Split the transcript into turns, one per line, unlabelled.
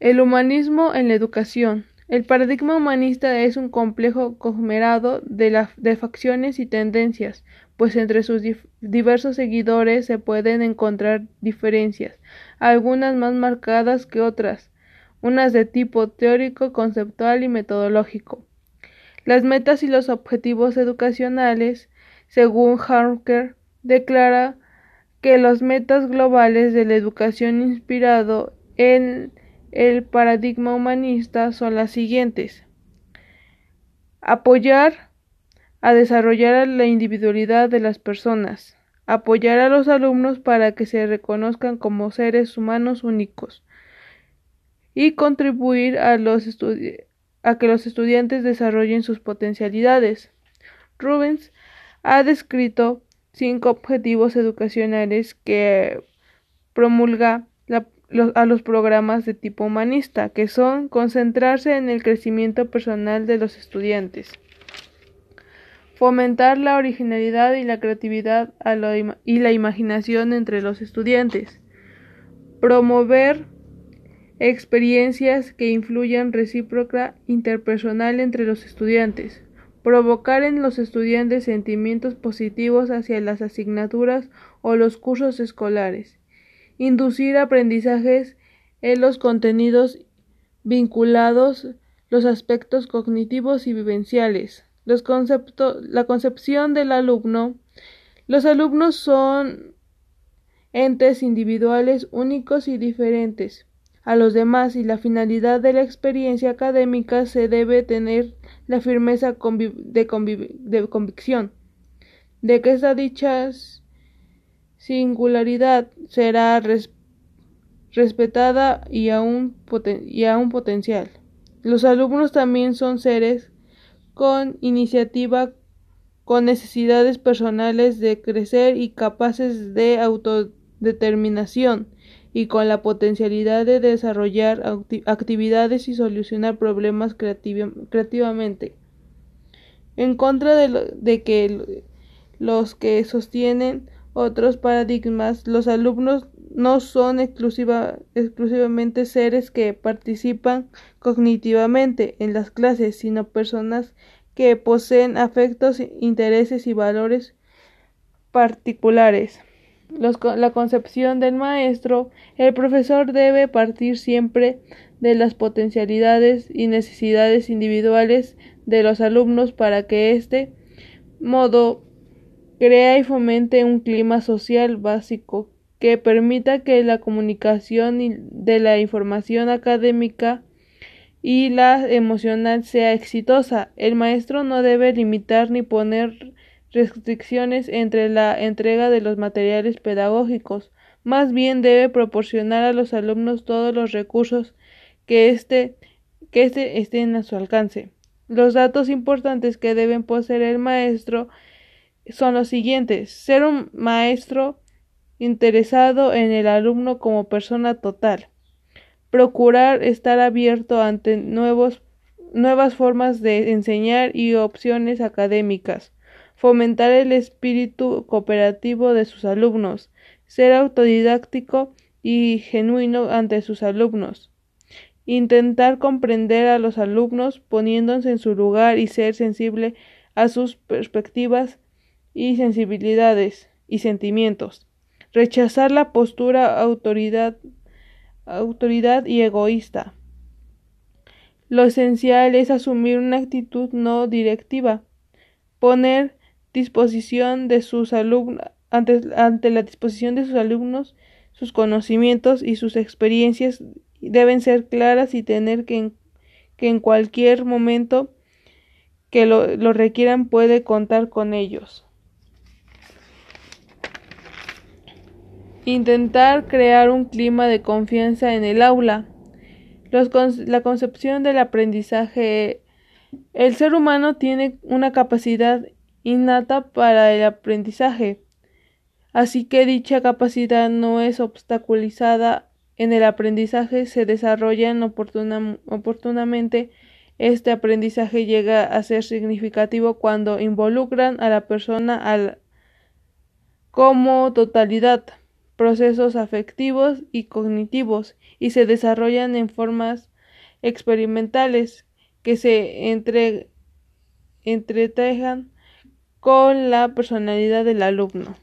El humanismo en la educación. El paradigma humanista es un complejo conglomerado de, de facciones y tendencias, pues entre sus diversos seguidores se pueden encontrar diferencias, algunas más marcadas que otras, unas de tipo teórico, conceptual y metodológico. Las metas y los objetivos educacionales, según Harker, declara que las metas globales de la educación inspirado en el paradigma humanista son las siguientes. Apoyar a desarrollar la individualidad de las personas. Apoyar a los alumnos para que se reconozcan como seres humanos únicos. Y contribuir a, a que los estudiantes desarrollen sus potencialidades. Rubens ha descrito cinco objetivos educacionales que promulga a los programas de tipo humanista, que son concentrarse en el crecimiento personal de los estudiantes, fomentar la originalidad y la creatividad y la imaginación entre los estudiantes, promover experiencias que influyan recíproca interpersonal entre los estudiantes, provocar en los estudiantes sentimientos positivos hacia las asignaturas o los cursos escolares, inducir aprendizajes en los contenidos vinculados los aspectos cognitivos y vivenciales, los conceptos, la concepción del alumno. Los alumnos son entes individuales únicos y diferentes a los demás y la finalidad de la experiencia académica se debe tener la firmeza de, convicción de que esa dicha singularidad será respetada y aún, potencial. Los alumnos también son seres con iniciativa, con necesidades personales de crecer y capaces de autodeterminación y con la potencialidad de desarrollar actividades y solucionar problemas creativamente. En contra de, que los que sostienen otros paradigmas, los alumnos no son exclusivamente seres que participan cognitivamente en las clases, sino personas que poseen afectos, intereses y valores particulares. La concepción del maestro, el profesor debe partir siempre de las potencialidades y necesidades individuales de los alumnos para que éste modo crea y fomente un clima social básico que permita que la comunicación de la información académica y la emocional sea exitosa. El maestro no debe limitar ni poner restricciones entre la entrega de los materiales pedagógicos, más bien debe proporcionar a los alumnos todos los recursos que éste que este estén a su alcance. Los datos importantes que deben poseer el maestro son los siguientes. Ser un maestro interesado en el alumno como persona total. Procurar estar abierto ante nuevos, nuevas formas de enseñar y opciones académicas fomentar el espíritu cooperativo de sus alumnos, ser autodidáctico y genuino ante sus alumnos, intentar comprender a los alumnos poniéndose en su lugar y ser sensible a sus perspectivas y sensibilidades y sentimientos, rechazar la postura autoridad, autoridad y egoísta. Lo esencial es asumir una actitud no directiva, poner disposición de sus alumnos, ante, ante la disposición de sus alumnos, sus conocimientos y sus experiencias deben ser claras y tener que en, que en cualquier momento que lo, lo requieran puede contar con ellos. Intentar crear un clima de confianza en el aula. La concepción del aprendizaje. El ser humano tiene una capacidad innata para el aprendizaje, así que dicha capacidad no es obstaculizada en el aprendizaje, se desarrolla oportunamente. Este aprendizaje llega a ser significativo cuando involucran a la persona como totalidad, procesos afectivos y cognitivos y se desarrollan en formas experimentales que se entre, entretejan con la personalidad del alumno.